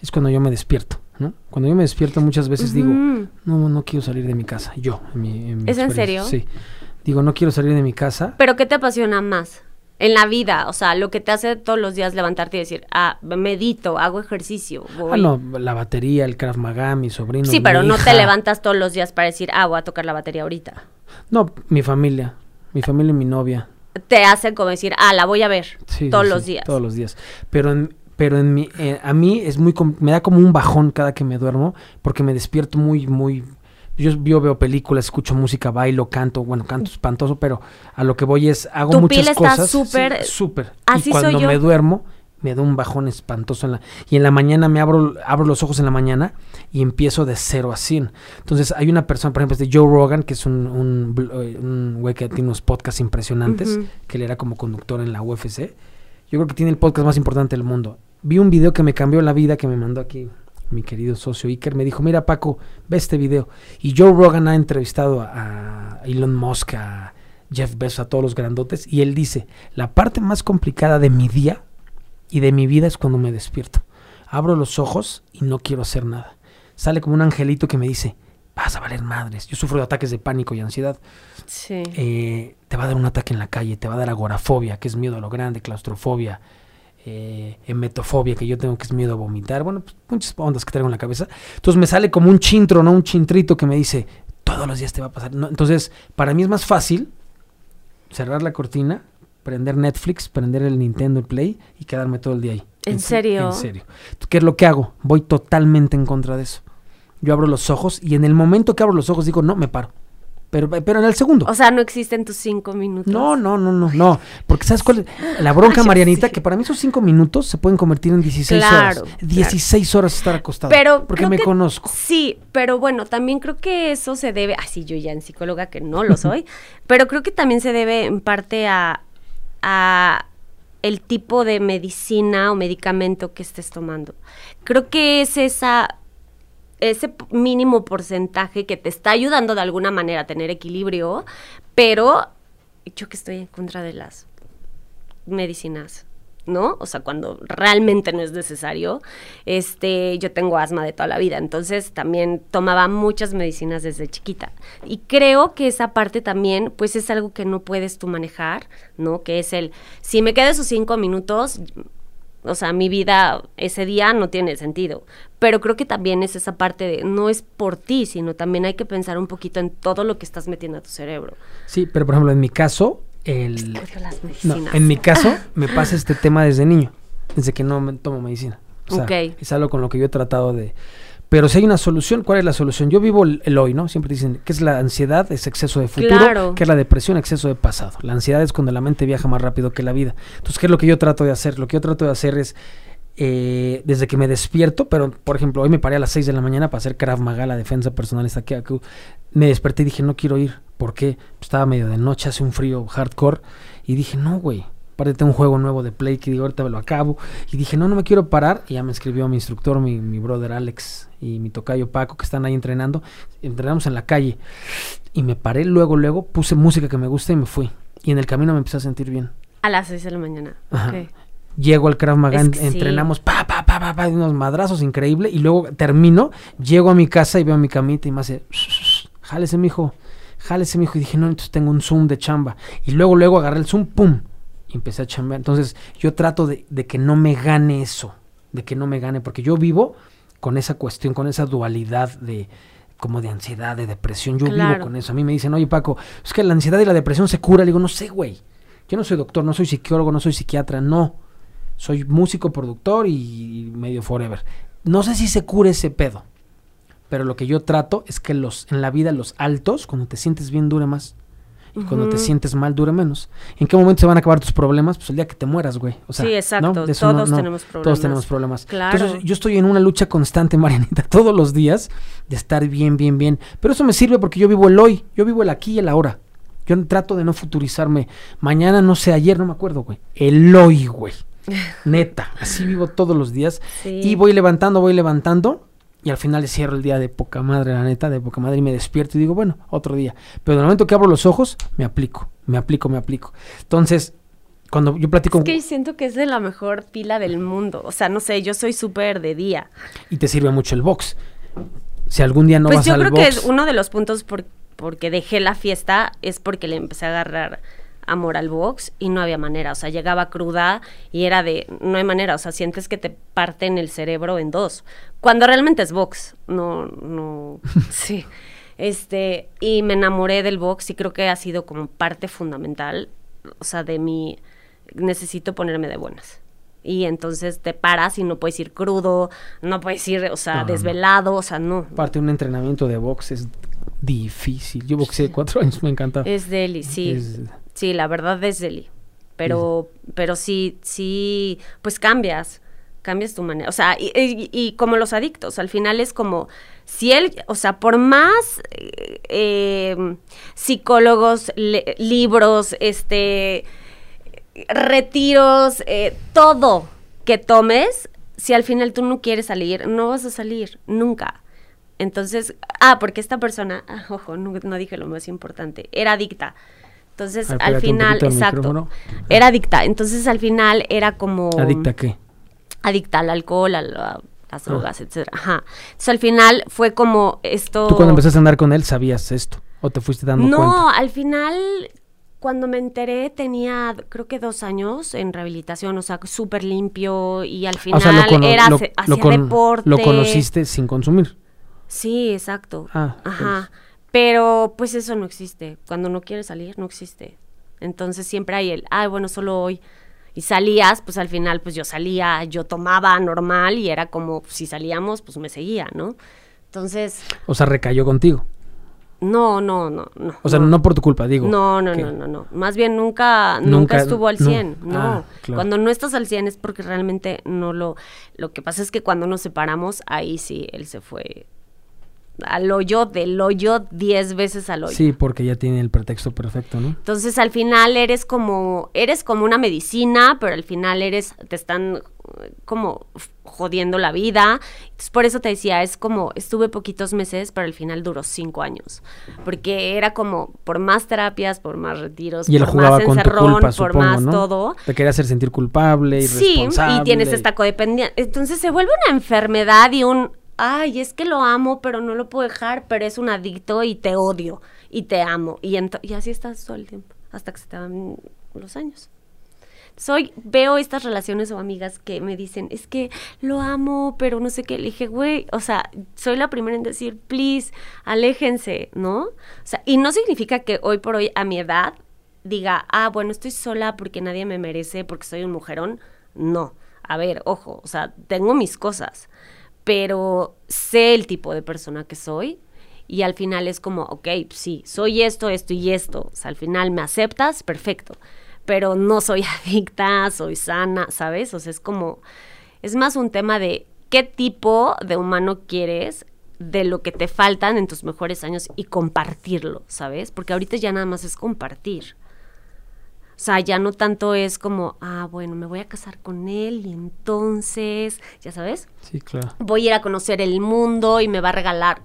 es cuando yo me despierto, ¿no? Cuando yo me despierto muchas veces digo, no, no quiero salir de mi casa. Yo, en mi, ¿Es en serio? Sí. Digo, no quiero salir de mi casa. ¿Pero qué te apasiona más? En la vida, o sea, lo que te hace todos los días levantarte y decir, ah, medito, hago ejercicio. Ah, no, la batería, el Krav Maga, mi sobrino. Sí, pero no te levantas todos los días para decir, ah, voy a tocar la batería ahorita. No, mi familia, mi familia y mi novia. Te hacen como decir, ah, la voy a ver todos los días. Todos los días. Pero en, pero en mi, eh, a mí es muy, me da como un bajón cada que me duermo porque me despierto muy, muy yo, veo películas, escucho música, bailo, canto, bueno, canto espantoso, pero a lo que voy es, hago muchas cosas. súper. súper. Y cuando me duermo, me da un bajón espantoso en la, y en la mañana me abro, abro los ojos en la mañana y empiezo de cero a 100. Entonces hay una persona, por ejemplo, de Joe Rogan, que es un, un, güey que tiene unos podcasts impresionantes, que él era como conductor en la UFC. Yo creo que tiene el podcast más importante del mundo. Vi un video que me cambió la vida, que me mandó aquí mi querido socio Iker, me dijo, mira Paco, ve este video. Y Joe Rogan ha entrevistado a Elon Musk, a Jeff Bezos, a todos los grandotes, y él dice, la parte más complicada de mi día y de mi vida es cuando me despierto. Abro los ojos y no quiero hacer nada. Sale como un angelito que me dice, vas a valer madres. Yo sufro de ataques de pánico y ansiedad. Sí. Eh, te va a dar un ataque en la calle, te va a dar agorafobia, que es miedo a lo grande, claustrofobia, eh, emetofobia que yo tengo que es miedo a vomitar, bueno, pues muchas ondas que traigo en la cabeza. Entonces me sale como un chintro, ¿no? Un chintrito que me dice, todos los días te va a pasar. Entonces, para mí es más fácil cerrar la cortina, prender Netflix, prender el Nintendo Play y quedarme todo el día ahí. ¿En, serio? En serio. ¿Qué es lo que hago? Voy totalmente en contra de eso. Yo abro los ojos y en el momento que abro los ojos digo, no, me paro. Pero, pero en el segundo. O sea, no existen tus cinco minutos. No, no, no, no, no. Porque ¿sabes cuál es? La bronca, Marianita, que para mí esos cinco minutos se pueden convertir en 16 horas. 16 horas estar acostado. Pero porque me conozco. Sí, pero bueno, también creo que eso se debe, así yo ya en psicóloga que no lo soy, pero creo que también se debe en parte a, a el tipo de medicina o medicamento que estés tomando. Creo que es esa ese mínimo porcentaje que te está ayudando de alguna manera a tener equilibrio, pero yo que estoy en contra de las medicinas ¿no? O sea, cuando realmente no es necesario. Este, yo tengo asma de toda la vida, entonces también tomaba muchas medicinas desde chiquita. Y creo que esa parte también, pues es algo que no puedes tú manejar, ¿no? Que es el, si me quedo esos cinco minutos, o sea, mi vida ese día no tiene sentido. Pero creo que también es esa parte de, no es por ti, sino también hay que pensar un poquito en todo lo que estás metiendo a tu cerebro. Sí, pero por ejemplo, en mi caso, el... No, en mi caso, me pasa este tema desde niño, desde que no me tomo medicina. O sea, Es algo con lo que yo he tratado de... Pero si hay una solución, ¿cuál es la solución? Yo vivo el, hoy, ¿no? Siempre dicen que es la ansiedad, es exceso de futuro, que es la depresión, exceso de pasado. La ansiedad es cuando la mente viaja más rápido que la vida. Entonces, ¿qué es lo que yo trato de hacer? Lo que yo trato de hacer es, eh, desde que me despierto, pero por ejemplo, hoy me paré a las 6 de la mañana para hacer Krav Maga, la defensa personal, está aquí, me desperté y dije, no quiero ir. ¿Por qué? Pues estaba medio de noche, hace un frío hardcore. Y dije, no, güey. Aparte tengo un juego nuevo de Play que digo, ahorita me lo acabo. Y dije, no, no me quiero parar. Y ya me escribió mi instructor, mi, mi brother Alex y mi tocayo Paco, que están ahí entrenando. Entrenamos en la calle. Y me paré luego, luego, puse música que me gusta y me fui. Y en el camino me empecé a sentir bien. A las 6 de la mañana. Llego al Krav Maga, entrenamos, pa, pa, pa, pa, pa, unos madrazos increíble. Y luego termino, llego a mi casa y veo mi camita y me hace, jálese, mijo jálese, mi hijo. Y dije, no, entonces tengo un Zoom de chamba. Y luego, luego agarré el Zoom, pum. Y empecé a chambear. Entonces, yo trato de, que no me gane eso. De que no me gane. Porque yo vivo con esa cuestión, con esa dualidad de como de ansiedad, de depresión. Yo vivo con eso. A mí me dicen, oye Paco, es que la ansiedad y la depresión se cura. Le digo, no sé, güey. Yo no soy doctor, no soy psicólogo, no soy psiquiatra, no. Soy músico, productor y medio forever. No sé si se cura ese pedo pero lo que yo trato es que los en la vida los altos, cuando te sientes bien, dure más. Y cuando te sientes mal, dure menos. ¿En qué momento se van a acabar tus problemas? Pues el día que te mueras, güey. O sea, sí, exacto. Todos tenemos problemas. Todos tenemos problemas. Claro. Entonces, yo estoy en una lucha constante, Marianita, todos los días, de estar bien, bien, bien. Pero eso me sirve porque yo vivo el hoy. Yo vivo el aquí y el ahora. Yo trato de no futurizarme. Mañana, no sé, ayer, no me acuerdo, güey. El hoy, güey. Neta. Así vivo todos los días. Y voy levantando, voy levantando y al final le cierro el día de poca madre, la neta, de poca madre, y me despierto y digo, bueno, otro día. Pero en el momento que abro los ojos, me aplico, me aplico, me aplico. Entonces, cuando yo platico... Es que siento que es de la mejor pila del mundo. O sea, no sé, yo soy súper de día. Y te sirve mucho el box. Si algún día no pues vas al box... Pues yo creo que es uno de los puntos por, porque dejé la fiesta es porque le empecé a agarrar amor al box y no había manera, o sea, llegaba cruda y era de, no hay manera, o sea, sientes que te parten el cerebro en dos, cuando realmente es box, no, no, sí, este, y me enamoré del box y creo que ha sido como parte fundamental, o sea, de mi, necesito ponerme de buenas. Y entonces te paras y no puedes ir crudo, no puedes ir, o sea, desvelado, o sea, no. Parte de un entrenamiento de box es difícil. Yo boxeé cuatro años, me encanta. Es deli, sí. Sí, la verdad es deli. Pero, pero sí, sí, pues cambias, cambias tu manera. O sea, y, como los adictos, al final es como, si él, o sea, por más eh, psicólogos, libros, este, retiros, eh, todo que tomes, si al final tú no quieres salir, no vas a salir, nunca. Entonces, ah, porque esta persona, ah, ojo, no, no dije lo más importante, era adicta. Entonces, al final, exacto, era adicta. Entonces, al final era como... ¿Adicta qué? Adicta al alcohol, a, las ah. drogas, etcétera. Ajá. Entonces, al final fue como esto... ¿Tú cuando empezaste a andar con él sabías esto? ¿O te fuiste dando no, cuenta? No, al final, cuando me enteré, tenía creo que dos años en rehabilitación, o sea, súper limpio y al final era hacía deporte. ¿Lo conociste sin consumir? Sí, exacto. Ah, Ajá. Pero pues eso no existe. Cuando no quieres salir, no existe. Entonces siempre hay el, ay, bueno, solo hoy. Y salías, pues al final, pues yo salía, yo tomaba normal y era como, si salíamos, pues me seguía, ¿no? Entonces... O sea, recayó contigo. No, no, no, no. O sea, no, por tu culpa, digo. No, no, no, no, no. Más bien nunca, nunca, estuvo al 100. No. Ah, cuando no estás al 100 es porque realmente no lo... Lo que pasa es que cuando nos separamos, ahí sí, él se fue al hoyo, del hoyo diez veces al hoyo. Sí, porque ya tiene el pretexto perfecto, ¿no? Entonces al final eres como, eres como una medicina, pero al final eres, te están como jodiendo la vida. Entonces, por eso te decía, es como, estuve poquitos meses, pero al final duró cinco años. Porque era como, por más terapias, por más retiros, Y él por jugaba más con encerrón, culpa, por supongo, más ¿no? todo. Te quería hacer sentir culpable y Sí, y tienes esta codependencia. Entonces se vuelve una enfermedad y un, ay, es que lo amo, pero no lo puedo dejar, pero es un adicto y te odio y te amo. Y, así estás todo el tiempo, hasta que se te van los años. Soy, veo estas relaciones o amigas que me dicen, es que lo amo, pero no sé qué. Le dije, güey, o sea, soy la primera en decir, please, aléjense, ¿no? O sea, y no significa que hoy por hoy, a mi edad, diga, ah, bueno, estoy sola porque nadie me merece, porque soy un mujerón. No. A ver, ojo, o sea, tengo mis cosas, pero sé el tipo de persona que soy. Y al final es como, ok, sí, soy esto, esto y esto. O sea, al final me aceptas, perfecto pero no soy adicta, soy sana, ¿sabes? O sea, es como, es más un tema de qué tipo de humano quieres, de lo que te faltan en tus mejores años y compartirlo, ¿sabes? Porque ahorita ya nada más es compartir. O sea, ya no tanto es como, ah, bueno, me voy a casar con él y entonces, ya sabes, Sí, claro. voy a ir a conocer el mundo y me va a regalar.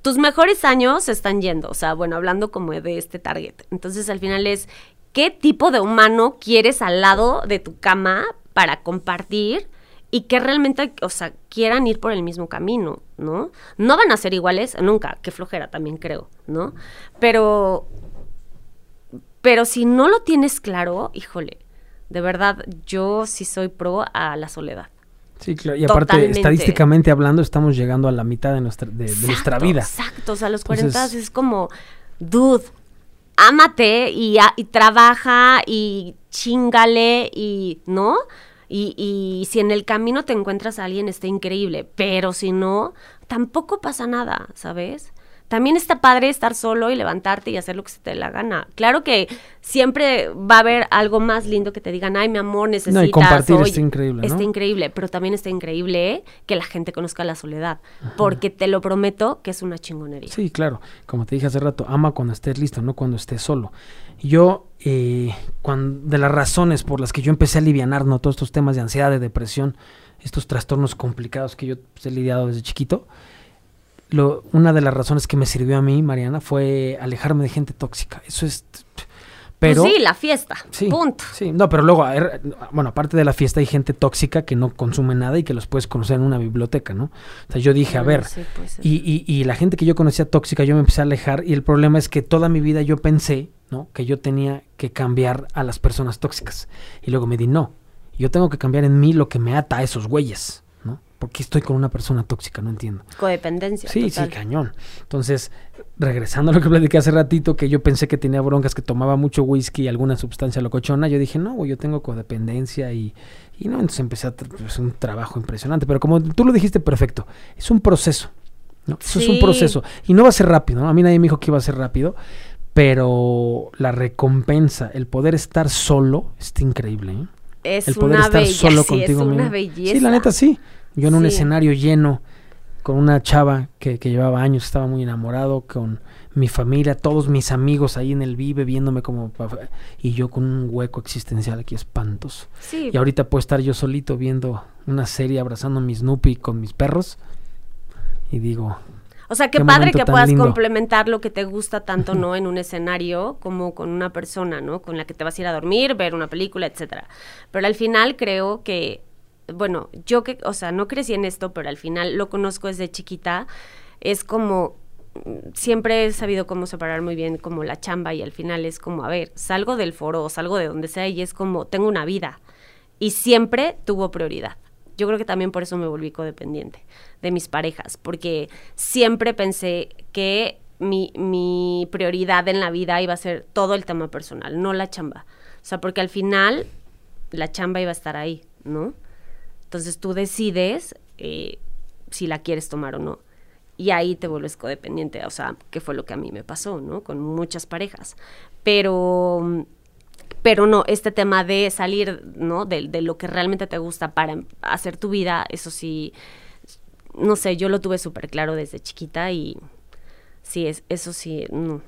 Tus mejores años se están yendo, o sea, bueno, hablando como de este target. Entonces, al final es, ¿qué tipo de humano quieres al lado de tu cama para compartir? Y que realmente, o sea, quieran ir por el mismo camino, ¿no? No van a ser iguales nunca, qué flojera también creo, ¿no? Pero, pero si no lo tienes claro, híjole, de verdad, yo sí soy pro a la soledad. Sí, claro. Y aparte, Totalmente. estadísticamente hablando, estamos llegando a la mitad de nuestra, de, de nuestra vida. Exacto, o sea, los Entonces- 40 es como, dude, ámate y, a- y trabaja y chingale y, ¿no? Y, y si en el camino te encuentras a alguien, está increíble, pero si no, tampoco pasa nada, ¿sabes? También está padre estar solo y levantarte y hacer lo que se te dé la gana. Claro que siempre va a haber algo más lindo que te digan, ay, mi amor, necesitas. compartir oye". está increíble, ¿no? Está increíble, pero también está increíble que la gente conozca la soledad, porque te lo prometo que es una chingonería. Sí, claro. Como te dije hace rato, ama cuando estés listo, no cuando estés solo. Yo, eh, cuan- de las razones por las que yo empecé a alivianar ¿no? todos estos temas de ansiedad, de depresión, estos trastornos complicados que yo pues, he lidiado desde chiquito, lo, una de las razones que me sirvió a mí, Mariana, fue alejarme de gente tóxica. Eso es... Pero, Pues sí, la fiesta. Sí, Punto. Sí, no, pero luego, a ver, bueno, aparte de la fiesta hay gente tóxica que no consume nada y que los puedes conocer en una biblioteca, ¿no? O sea, yo dije, a Bueno, ver, sí, y, y, y la gente que yo conocía tóxica, yo me empecé a alejar y el problema es que toda mi vida yo pensé, ¿no? Que yo tenía que cambiar a las personas tóxicas. Y luego me di, no, yo tengo que cambiar en mí lo que me ata a esos güeyes, ¿no? Porque estoy con una persona tóxica, no entiendo. Codependencia. Sí, total. sí, cañón. Entonces, regresando a lo que platiqué hace ratito, que yo pensé que tenía broncas, que tomaba mucho whisky y alguna sustancia locochona, yo dije, no, yo tengo codependencia y, y no, entonces empecé a pues, un trabajo impresionante. Pero como tú lo dijiste perfecto, es un proceso. ¿no? Eso es un proceso. Y no va a ser rápido, ¿no? A mí nadie me dijo que iba a ser rápido, pero la recompensa, el poder estar solo, está increíble. ¿eh? Es el poder una estar bella, solo sí, contigo es una mismo. belleza. Sí, la neta sí. Yo en un Sí. escenario lleno, con una chava que, que llevaba años, estaba muy enamorado, con mi familia, todos mis amigos ahí en el Vive viéndome como... Y yo con un hueco existencial aquí espantoso. Sí, Y ahorita puedo estar yo solito viendo una serie, abrazando a mi Snoopy con mis perros. Y digo, O sea, qué, Qué padre que puedas lindo. complementar lo que te gusta tanto, ¿no? En un escenario como con una persona, ¿no? Con la que te vas a ir a dormir, ver una película, etcétera. Pero al final creo que, bueno, yo que, o sea, no crecí en esto, pero al final lo conozco desde chiquita. Es como, siempre he sabido cómo separar muy bien como la chamba y al final es como, a ver, salgo del foro o salgo de donde sea y es como, tengo una vida. Y siempre tuvo prioridad. Yo creo que también por eso me volví codependiente de mis parejas, porque siempre pensé que mi, mi prioridad en la vida iba a ser todo el tema personal, no la chamba. O sea, porque al final la chamba iba a estar ahí, ¿no? Entonces tú decides eh, si la quieres tomar o no. Y ahí te vuelves codependiente, o sea, que fue lo que a mí me pasó, ¿no? Con muchas parejas. Pero pero no, este tema de salir, ¿no? De, de lo que realmente te gusta para hacer tu vida, eso sí, no sé, yo lo tuve súper claro desde chiquita y sí, es, eso sí, no,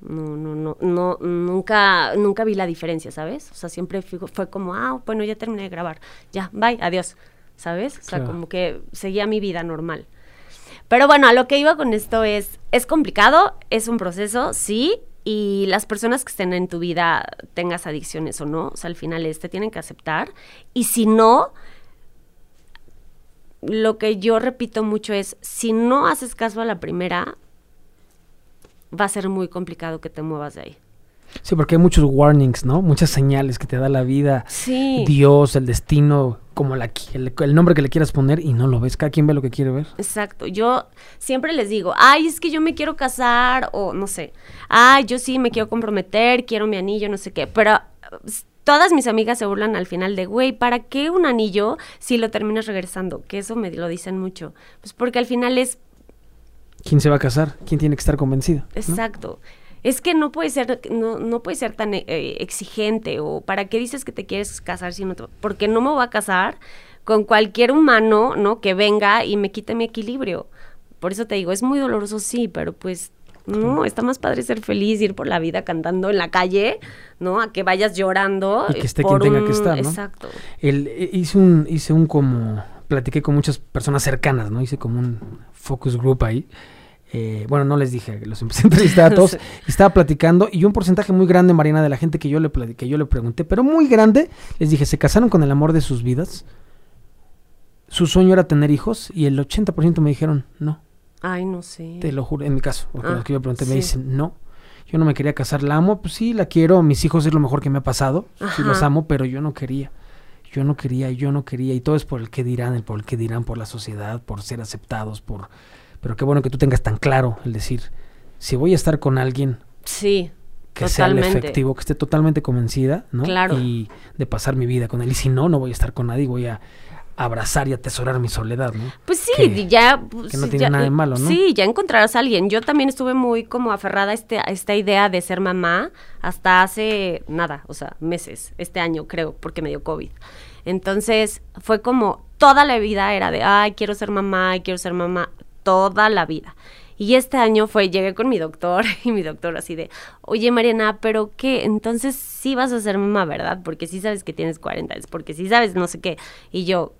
No, no, no, no, nunca, nunca vi la diferencia, ¿sabes? O sea, siempre fue, como, ah, bueno, ya terminé de grabar, ya, bye, adiós, ¿sabes? O sea, como que seguía mi vida normal. Pero bueno, a lo que iba con esto es, es complicado, es un proceso, sí, y las personas que estén en tu vida, tengas adicciones o no, o sea, al final es, te tienen que aceptar, y si no, lo que yo repito mucho es, si no haces caso a la primera, va a ser muy complicado que te muevas de ahí. Sí, porque hay muchos warnings, ¿no? Muchas señales que te da la vida, sí. Dios, el destino, como la, el, nombre que le quieras poner y no lo ves. Cada quien ve lo que quiere ver. Exacto. Yo siempre les digo, ay, es que yo me quiero casar o no sé. Ay, yo sí me quiero comprometer, quiero mi anillo, no sé qué. Pero todas mis amigas se burlan al final de, güey, ¿para qué un anillo si lo terminas regresando? Que eso me lo dicen mucho. Pues porque al final es ¿Quién se va a casar? ¿Quién tiene que estar convencido? Exacto. Es que no puede ser, no, no puede ser tan eh, exigente o para qué dices que te quieres casar si no te, porque no me voy a casar con cualquier humano, ¿no? Que venga y me quite mi equilibrio. Por eso te digo, es muy doloroso, sí, pero pues no, está más padre ser feliz, ir por la vida cantando en la calle, ¿no? A que vayas llorando. Y que esté quien tenga que estar, ¿no? Exacto. El, eh, hice un, hice un como, platiqué con muchas personas cercanas, ¿no? Hice como un focus group ahí. Eh, bueno, no les dije, los empecé a entrevistar a todos y estaba platicando y un porcentaje muy grande, Mariana, de la gente que yo le, que yo le pregunté, pero muy grande, les dije, se casaron con el amor de sus vidas, su sueño era tener hijos y el 80% me dijeron no. Ay, no sé. Te lo juro, en mi caso, porque los que yo pregunté me dicen no. Yo no me quería casar, la amo, pues sí, la quiero, mis hijos es lo mejor que me ha pasado, sí los amo, pero yo no quería. Yo no quería, yo no quería, y todo es por el que dirán, por el que dirán, por la sociedad, por ser aceptados, por pero qué bueno que tú tengas tan claro el decir, si voy a estar con alguien, sí, que sea el efectivo, que esté totalmente convencida, ¿no? Claro. Y de pasar mi vida con él. Y si no, no voy a estar con nadie, voy a abrazar y atesorar mi soledad, ¿no? Pues sí, ya... Pues, que no tiene nada de malo, ¿no? Sí, ya encontrarás a alguien. Yo también estuve muy como aferrada a, este, a esta idea de ser mamá hasta hace nada, o sea, meses, este año creo, porque me dio COVID. Entonces fue como toda la vida era de, ay, quiero ser mamá, quiero ser mamá toda la vida. Y este año fue, llegué con mi doctor y mi doctor así de, oye Mariana, pero qué, entonces sí vas a ser mamá, ¿verdad? Porque sí sabes que tienes 40, es porque sí sabes no sé qué. Y yo,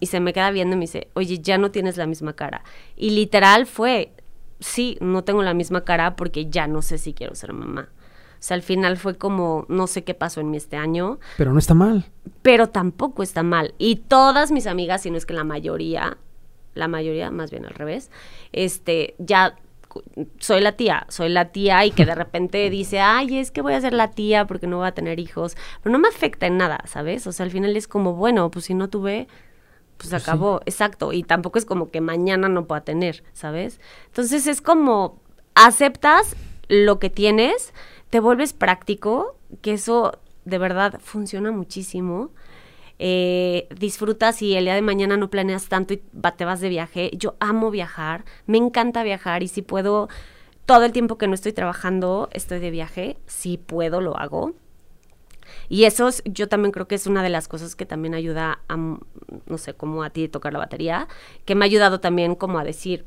y se me queda viendo y me dice, oye, ya no tienes la misma cara. Y literal fue, sí, no tengo la misma cara porque ya no sé si quiero ser mamá. O sea, al final fue como, no sé qué pasó en mí este año. Pero no está mal. Pero tampoco está mal. Y todas mis amigas, si no es que la mayoría, la mayoría, más bien al revés, este, ya soy la tía, soy la tía y que de repente dice, ay, es que voy a ser la tía porque no voy a tener hijos, pero no me afecta en nada, ¿sabes? O sea, al final es como, bueno, pues si no tuve, pues, pues acabó, exacto, y tampoco es como que mañana no pueda tener, ¿sabes? Entonces es como, aceptas lo que tienes, te vuelves práctico, que eso de verdad funciona muchísimo eh, disfrutas y el día de mañana no planeas tanto y te vas de viaje. Yo amo viajar, me encanta viajar y si puedo, todo el tiempo que no estoy trabajando, estoy de viaje, si puedo, lo hago. Y eso yo también creo que es una de las cosas que también ayuda a, no sé, como a ti tocar la batería, que me ha ayudado también como a decir,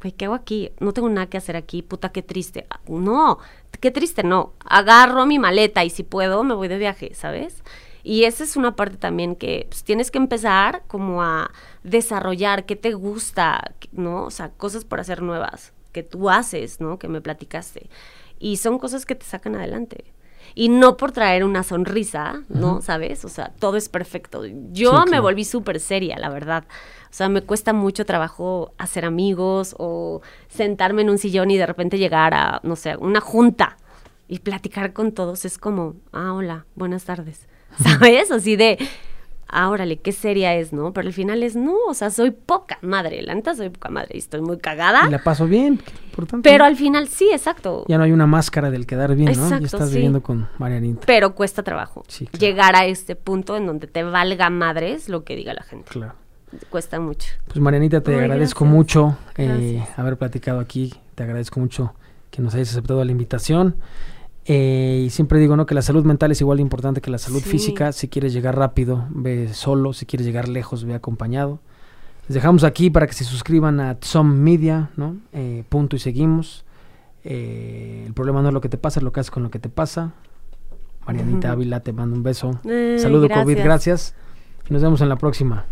güey, ¿qué hago aquí? No tengo nada que hacer aquí, puta, qué triste. No, qué triste, no. Agarro mi maleta y si puedo, me voy de viaje, ¿sabes? Y esa es una parte también que pues, tienes que empezar como a desarrollar qué te gusta, ¿no? O sea, cosas por hacer nuevas que tú haces, ¿no? Que me platicaste. Y son cosas que te sacan adelante. Y no por traer una sonrisa, ¿no? ¿Sabes? O sea, todo es perfecto. Yo me volví súper seria, la verdad. O sea, me cuesta mucho trabajo hacer amigos o sentarme en un sillón y de repente llegar a, no sé, una junta y platicar con todos. Es como, ah, hola, buenas tardes. ¿sabes? Así de, ah, órale, qué seria es, ¿no? Pero al final es, no, o sea, soy poca madre, la neta soy poca madre y estoy muy cagada. Y la paso bien, qué importante. Pero al final sí, exacto. Ya no hay una máscara del quedar bien, ¿no? ya estás viviendo con Marianita. Pero cuesta trabajo llegar a este punto en donde te valga madres lo que diga la gente. Claro. Cuesta mucho. Pues Marianita, te agradezco mucho eh, haber platicado aquí, te agradezco mucho que nos hayas aceptado la invitación. Eh, y siempre digo, ¿no? Que la salud mental es igual de importante que la salud física. Si quieres llegar rápido, ve solo. Si quieres llegar lejos, ve acompañado. Les dejamos aquí para que se suscriban a Some Media, ¿no? Eh, punto y seguimos. Eh, el problema no es lo que te pasa, es lo que haces con lo que te pasa. Marianita Ávila, te mando un beso. Saludo COVID, gracias. gracias. Y nos vemos en la próxima.